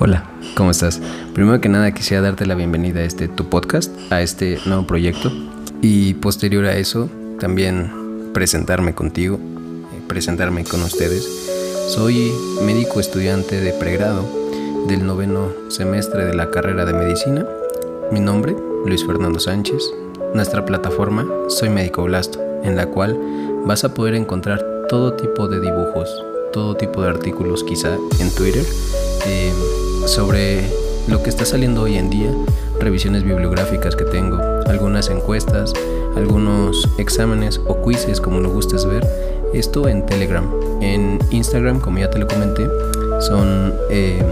Hola, ¿cómo estás? Primero que nada quisiera darte la bienvenida a este tu podcast, a este nuevo proyecto y posterior a eso también presentarme contigo, eh, presentarme con ustedes. Soy médico estudiante de pregrado del noveno semestre de la carrera de medicina. Mi nombre, Luis Fernando Sánchez. Nuestra plataforma, Soy Médico Blasto, en la cual vas a poder encontrar todo tipo de dibujos, todo tipo de artículos quizá en Twitter. Eh, sobre lo que está saliendo hoy en día, revisiones bibliográficas que tengo, algunas encuestas, algunos exámenes o quizzes como lo gustes ver. Esto en Telegram. En Instagram, como ya te lo comenté, son eh,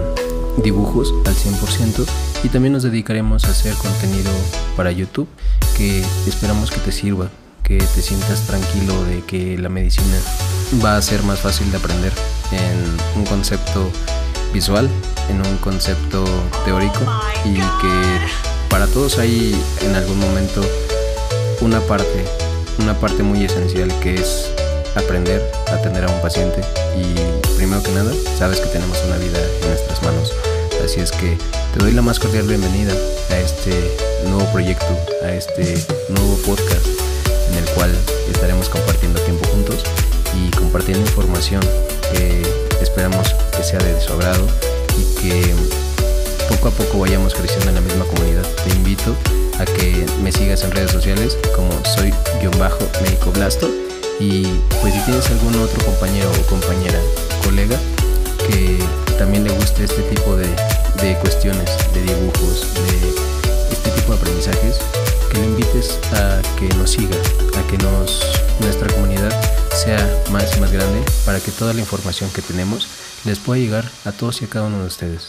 dibujos al 100% y también nos dedicaremos a hacer contenido para YouTube que esperamos que te sirva, que te sientas tranquilo de que la medicina va a ser más fácil de aprender en un concepto visual en un concepto teórico y que para todos hay en algún momento una parte, una parte muy esencial que es aprender a atender a un paciente y primero que nada sabes que tenemos una vida en nuestras manos. Así es que te doy la más cordial bienvenida a este nuevo proyecto, a este nuevo podcast en el cual estaremos compartiendo tiempo juntos compartiendo información que esperamos que sea de su agrado y que poco a poco vayamos creciendo en la misma comunidad. Te invito a que me sigas en redes sociales como soy bajo médico blasto y pues si tienes algún otro compañero o compañera, colega que también le guste este tipo de, de cuestiones, de dibujos, de este tipo de aprendizajes, que lo invites a que nos siga, a que nos, nuestra comunidad sea más y más grande para que toda la información que tenemos les pueda llegar a todos y a cada uno de ustedes.